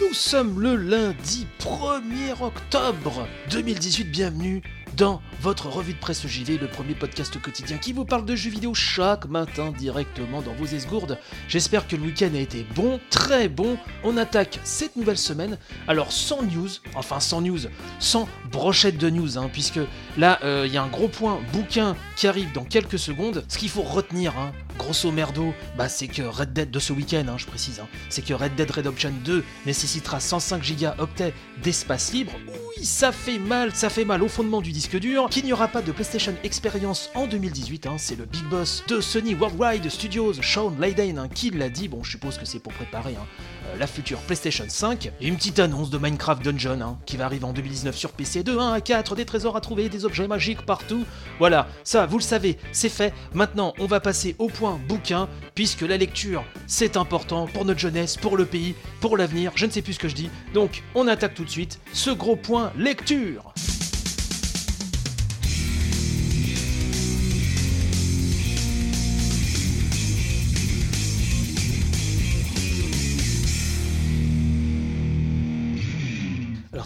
Nous sommes le lundi 1er octobre 2018, bienvenue dans votre revue de presse JV, le premier podcast quotidien qui vous parle de jeux vidéo chaque matin directement dans vos esgourdes. J'espère que le week-end a été bon, très bon. On attaque cette nouvelle semaine, alors sans news, enfin sans news, sans brochette de news, hein, puisque là il y a un gros point bouquin qui arrive dans quelques secondes. Ce qu'il faut retenir, hein, grosso merdo, bah, c'est que Red Dead de ce week-end, hein, je précise, c'est que Red Dead Redemption 2 nécessitera 105 gigaoctets d'espace libre. Oui, ça fait mal, ça fait mal au fondement du disque dur. Qu'il n'y aura pas de PlayStation Experience en 2018, hein, c'est le big boss de Sony Worldwide Studios, Sean Layden, hein, qui l'a dit. Bon, je suppose que c'est pour préparer hein, euh, la future PlayStation 5. Et une petite annonce de Minecraft Dungeon, qui va arriver en 2019 sur PC, de 1 à 4, des trésors à trouver, des objets magiques partout. Voilà, ça, vous le savez, c'est fait. Maintenant, on va passer au point bouquin, puisque la lecture, c'est important pour notre jeunesse, pour le pays, pour l'avenir, je ne sais plus ce que je dis. Donc, on attaque tout de suite ce gros point lecture.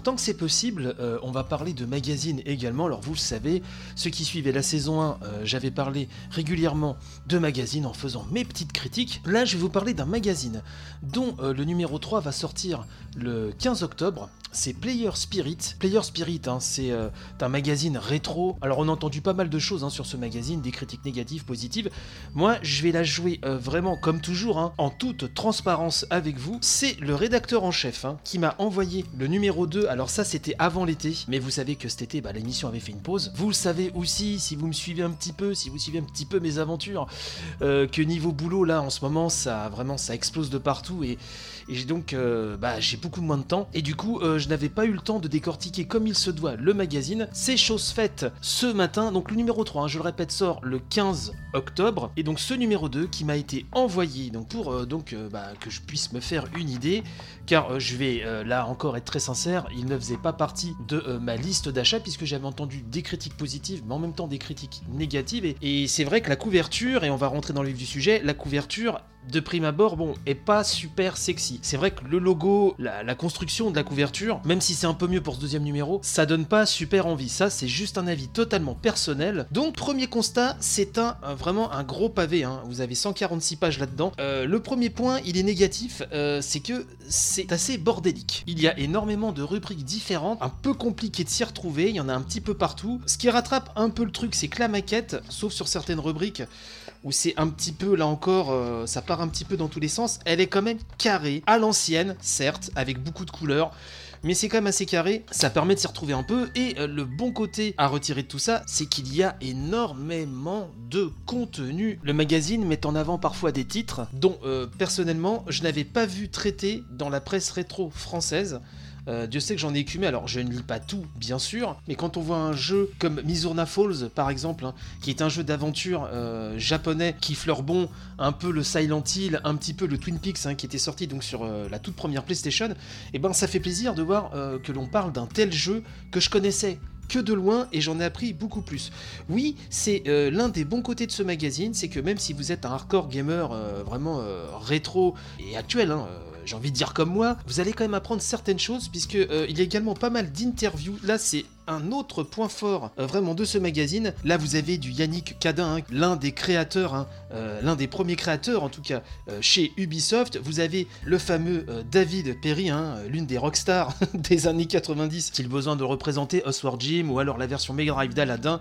Tant que c'est possible, euh, on va parler de magazines également. Alors vous le savez, ceux qui suivaient la saison 1, euh, j'avais parlé régulièrement de magazines en faisant mes petites critiques. Là, je vais vous parler d'un magazine dont euh, le numéro 3 va sortir le 15 octobre. C'est Player Spirit. Player Spirit, hein, c'est un magazine rétro. Alors on a entendu pas mal de choses hein, sur ce magazine, des critiques négatives, positives. Moi, je vais la jouer vraiment comme toujours, hein, en toute transparence avec vous. C'est le rédacteur en chef qui m'a envoyé le numéro 2 alors ça c'était avant l'été, mais vous savez que cet été bah, l'émission avait fait une pause. Vous le savez aussi, si vous me suivez un petit peu, si vous suivez un petit peu mes aventures, euh, que niveau boulot là en ce moment ça vraiment ça explose de partout et, et donc euh, bah, j'ai beaucoup moins de temps. Et du coup euh, je n'avais pas eu le temps de décortiquer comme il se doit le magazine. C'est chose faite ce matin, donc le numéro 3, hein, je le répète, sort le 15 octobre. Et donc ce numéro 2 qui m'a été envoyé donc pour donc bah, que je puisse me faire une idée. Car je vais là encore être très sincère, il ne faisait pas partie de euh, ma liste d'achat puisque j'avais entendu des critiques positives mais en même temps des critiques négatives. Et, et c'est vrai que la couverture, et on va rentrer dans le vif du sujet, la couverture de prime abord, bon, est pas super sexy. C'est vrai que le logo, la, construction de la couverture, même si c'est un peu mieux pour ce deuxième numéro, ça donne pas super envie. Ça, c'est juste un avis totalement personnel. Donc, premier constat, c'est un, un, vraiment un gros pavé. Hein. Vous avez 146 pages là-dedans. Euh, le premier point, il est négatif, euh, c'est que c'est assez bordélique. Il y a énormément de rubriques différentes, un peu compliqué de s'y retrouver. Il y en a un petit peu partout. Ce qui rattrape un peu le truc, c'est que la maquette, sauf sur certaines rubriques, où c'est un petit peu, là encore, euh, ça part un petit peu dans tous les sens, elle est quand même carrée, à l'ancienne, certes, avec beaucoup de couleurs, mais c'est quand même assez carré, ça permet de s'y retrouver un peu, et euh, le bon côté à retirer de tout ça, c'est qu'il y a énormément de contenu. Le magazine met en avant parfois des titres dont, euh, personnellement, je n'avais pas vu traiter dans la presse rétro française. Euh, Dieu sait que j'en ai écumé, alors je ne lis pas tout, bien sûr, mais quand on voit un jeu comme Mizurna Falls, par exemple, hein, qui est un jeu d'aventure euh, japonais qui fleure bon un peu le Silent Hill, un petit peu le Twin Peaks, hein, qui était sorti donc sur euh, la toute première PlayStation, et eh ben ça fait plaisir de voir que l'on parle d'un tel jeu que je connaissais que de loin et j'en ai appris beaucoup plus. Oui, c'est l'un des bons côtés de ce magazine, c'est que même si vous êtes un hardcore gamer vraiment rétro et actuel, hein, j'ai envie de dire comme moi, vous allez quand même apprendre certaines choses puisque il y a également pas mal d'interviews. Là, c'est un autre point fort euh, vraiment de ce magazine. Là, vous avez du Yannick Cadin, hein, l'un des créateurs, hein, euh, l'un des premiers créateurs en tout cas euh, chez Ubisoft. Vous avez le fameux euh, David Perry, hein, l'une des rockstars des années 90, qui a besoin de représenter Oswald Jim ou alors la version Mega Drive d'Aladin, euh,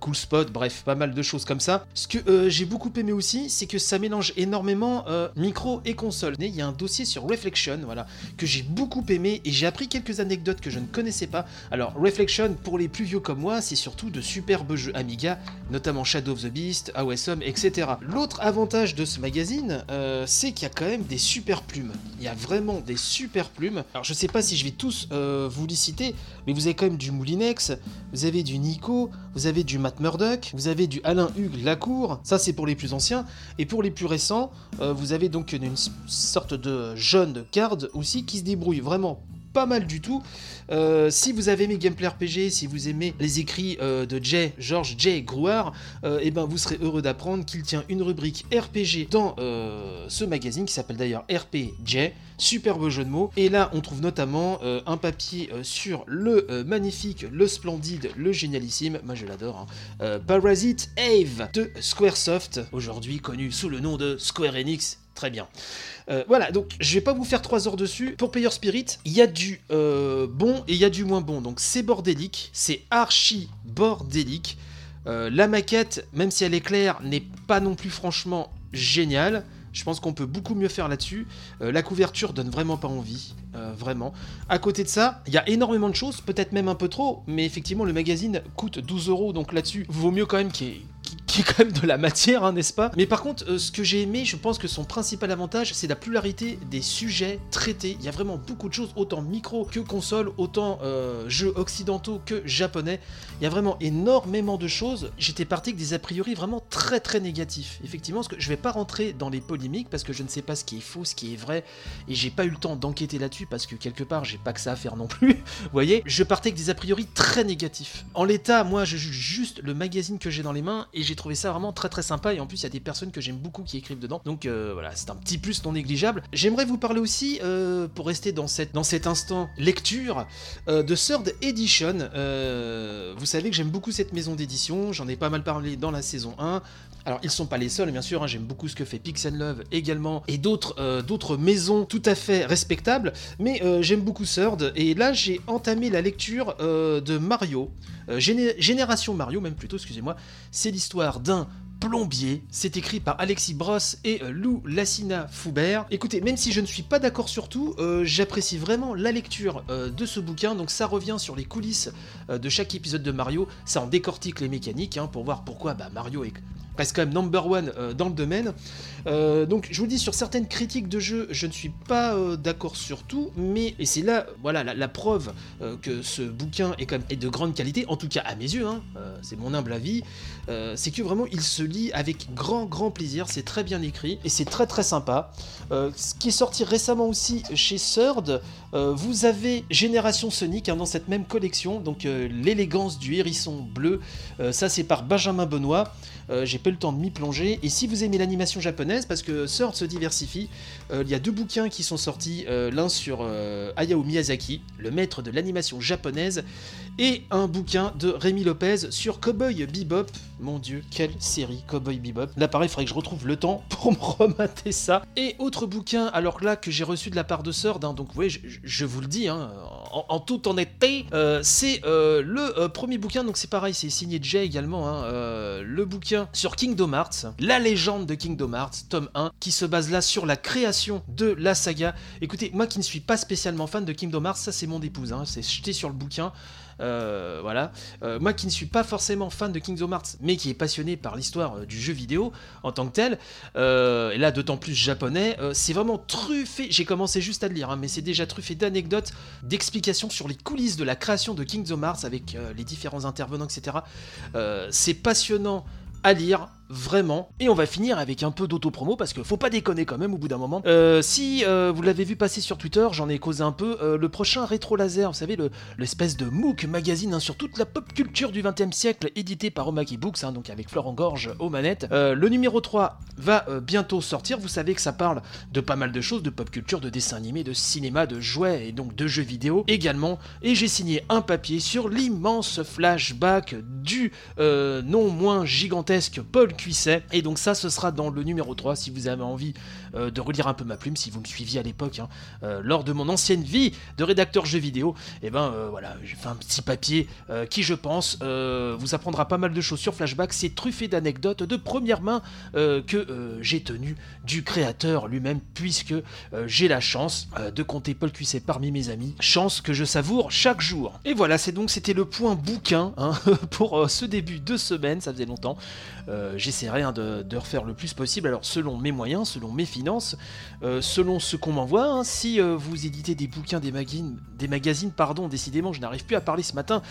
Cool Spot, bref, pas mal de choses comme ça. Ce que euh, j'ai beaucoup aimé aussi, c'est que ça mélange énormément micro et console. Il y a un dossier sur Reflection, voilà, que j'ai beaucoup aimé et j'ai appris quelques anecdotes que je ne connaissais pas. Alors, Reflection pour les plus vieux comme moi, c'est surtout de superbes jeux Amiga, notamment Shadow of the Beast, AOSM, etc. L'autre avantage de ce magazine, euh, c'est qu'il y a quand même des super plumes. Il y a vraiment des super plumes. Alors je sais pas si je vais tous euh, vous les citer, mais vous avez quand même du Moulinex, vous avez du Nico, vous avez du Matt Murdock, vous avez du Alain Hugues Lacour, ça c'est pour les plus anciens, et pour les plus récents, euh, vous avez donc une, une sorte de jeune card aussi qui se débrouille vraiment pas mal du tout. Euh, si vous avez aimé Gameplay RPG, si vous aimez les écrits euh, de Jay, George J. Grouard, euh, eh ben vous serez heureux d'apprendre qu'il tient une rubrique RPG dans euh, ce magazine qui s'appelle d'ailleurs RPG. Superbe jeu de mots. Et là, on trouve notamment un papier sur le magnifique, le splendide, le génialissime, moi je l'adore, hein, Parasite Ave de Squaresoft, aujourd'hui connu sous le nom de Square Enix. Très bien. Euh, voilà, donc je vais pas vous faire 3 heures dessus. Pour Player Spirit, il y a du euh, bon et il y a du moins bon. Donc c'est bordélique, c'est archi bordélique. Euh, la maquette, même si elle est claire, n'est pas non plus franchement géniale. Je pense qu'on peut beaucoup mieux faire là-dessus. La couverture donne vraiment pas envie, vraiment. À côté de ça, il y a énormément de choses, peut-être même un peu trop, mais effectivement le magazine coûte 12 euros, donc là-dessus, vaut mieux quand même qu'il y ait qui est quand même de la matière, hein, n'est-ce pas? Mais par contre, euh, ce que j'ai aimé, je pense que son principal avantage, c'est la pluralité des sujets traités. Il y a vraiment beaucoup de choses, autant micro que console, autant euh, jeux occidentaux que japonais. Il y a vraiment énormément de choses. J'étais parti avec des a priori vraiment très très négatifs. Effectivement, parce que je vais pas rentrer dans les polémiques parce que je ne sais pas ce qui est faux, ce qui est vrai, et j'ai pas eu le temps d'enquêter là-dessus parce que quelque part, j'ai pas que ça à faire non plus. Vous voyez, je partais avec des a priori très négatifs. En l'état, moi, je juge juste le magazine que j'ai dans les mains et j'ai trouvé ça vraiment très très sympa. Et en plus il y a des personnes que j'aime beaucoup qui écrivent dedans. Donc euh, voilà c'est un petit plus non négligeable. J'aimerais vous parler aussi euh, pour rester dans, cette, dans cet instant lecture euh, de Third Edition. Vous savez que j'aime beaucoup cette maison d'édition. J'en ai pas mal parlé dans la saison 1 alors ils sont pas les seuls bien sûr hein, j'aime beaucoup ce que fait Pixel Love également et d'autres d'autres maisons tout à fait respectables. Mais j'aime beaucoup Third. Et là j'ai entamé la lecture de Mario. Géné- Génération Mario même plutôt excusez-moi. C'est l'histoire d'un plombier. C'est écrit par Alexis Bross et euh, Lou Lassina Foubert. Écoutez, même si je ne suis pas d'accord sur tout, euh, j'apprécie vraiment la lecture euh, de ce bouquin. Donc ça revient sur les coulisses de chaque épisode de Mario. Ça en décortique les mécaniques hein, pour voir pourquoi bah, Mario est reste quand même number one dans le domaine. Donc je vous dis sur certaines critiques de jeu, je ne suis pas d'accord sur tout, mais et c'est là voilà la, preuve que ce bouquin est de grande qualité, en tout cas à mes yeux, hein, c'est mon humble avis. C'est que vraiment il se avec grand grand plaisir, c'est très bien écrit et c'est très très sympa. Euh, ce qui est sorti récemment aussi chez Third, euh, vous avez Génération Sonic hein, dans cette même collection, donc euh, l'élégance du hérisson bleu, ça c'est par Benjamin Benoît. J'ai pas eu le temps de m'y plonger. Et si vous aimez l'animation japonaise, parce que Third se diversifie, il y a deux bouquins qui sont sortis, l'un sur Hayao Miyazaki, le maître de l'animation japonaise, et un bouquin de Rémi Lopez sur Cowboy Bebop. Mon dieu, quelle série Cowboy Bebop. Là pareil, il faudrait que je retrouve le temps pour me remater ça. Et autre bouquin, alors là que j'ai reçu de la part de Third, hein, donc vous voyez, je, vous le dis, hein, en, en toute honnêteté, euh, c'est euh, le euh, premier bouquin, donc c'est pareil, c'est signé Jay également, hein, le bouquin sur Kingdom Hearts, la légende de Kingdom Hearts, tome 1, qui se base là sur la création de la saga. Écoutez, moi qui ne suis pas spécialement fan de Kingdom Hearts, ça c'est mon épouse, c'est jeté sur le bouquin. Euh, voilà. Euh, moi qui ne suis pas forcément fan de Kingdom Hearts, mais qui est passionné par l'histoire euh, du jeu vidéo en tant que tel, et là d'autant plus japonais, c'est vraiment truffé. J'ai commencé juste à le lire, hein, mais c'est déjà truffé d'anecdotes, d'explications sur les coulisses de la création de Kingdom Hearts avec les différents intervenants, etc. C'est passionnant à lire, vraiment. Et on va finir avec un peu d'autopromo parce que faut pas déconner quand même au bout d'un moment. Euh, si euh, vous l'avez vu passer sur Twitter, j'en ai causé un peu. euh, le prochain Rétro Laser, vous savez, le- l'espèce de MOOC magazine hein, sur toute la pop culture du 20 e siècle, édité par Omaki Books, hein, donc avec Florent Gorge aux manettes. Le numéro 3 va bientôt sortir. Vous savez que ça parle de pas mal de choses, de pop culture, de dessins animés, de cinéma, de jouets et donc de jeux vidéo également. Et j'ai signé un papier sur l'immense flashback du non moins gigantesque Paul Et donc ça, ce sera dans le numéro 3 si vous avez envie euh, de relire un peu ma plume, si vous me suiviez à l'époque, hein, euh, lors de mon ancienne vie de rédacteur jeux vidéo. Et ben euh, voilà, j'ai fait un petit papier qui, je pense, vous apprendra pas mal de choses sur Flashback. C'est truffé d'anecdotes de première main que j'ai tenu du créateur lui-même, puisque j'ai la chance de compter Paul Cuisset parmi mes amis. Chance que je savoure chaque jour. Et voilà, c'est donc c'était le point bouquin hein, pour ce début de semaine. Ça faisait longtemps. Euh, J'essaierai hein, de, refaire le plus possible. Alors selon mes moyens, selon mes finances, euh, selon ce qu'on m'envoie. hein. si euh, vous éditez des bouquins, des magazines, des magazines, pardon, décidément, je n'arrive plus à parler ce matin.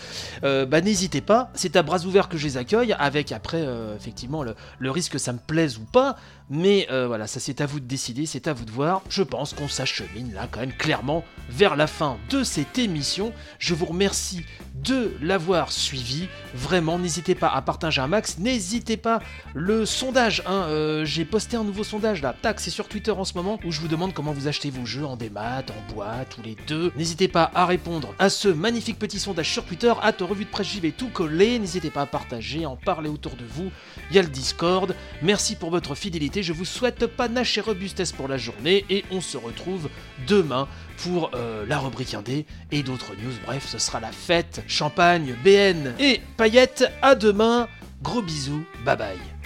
euh, bah n'hésitez pas. C'est à bras ouverts que je les accueille, avec après effectivement le, le risque que ça me plaise ou pas. Mais voilà, ça c'est à vous de décider, c'est à vous de voir. Je pense qu'on s'achemine là quand même clairement vers la fin de cette émission. Je vous remercie de l'avoir suivi. Vraiment, n'hésitez pas à partager un max. N'hésitez pas le sondage. hein, euh, J'ai posté un nouveau sondage là. Tac, c'est sur Twitter en ce moment où je vous demande comment vous achetez vos jeux en démat, en boîte ou les deux. N'hésitez pas à répondre à ce magnifique petit sondage sur Twitter. À revue de presse, vais tout coller. N'hésitez pas à partager, en parler autour de vous. Il y a le Discord. Merci pour votre fidélité. Je vous souhaite panache et robustesse pour la journée et on se retrouve demain pour euh, la rubrique indé et d'autres news. Bref, ce sera la fête. Champagne, BN et paillettes. À demain. Gros bisous. Bye bye.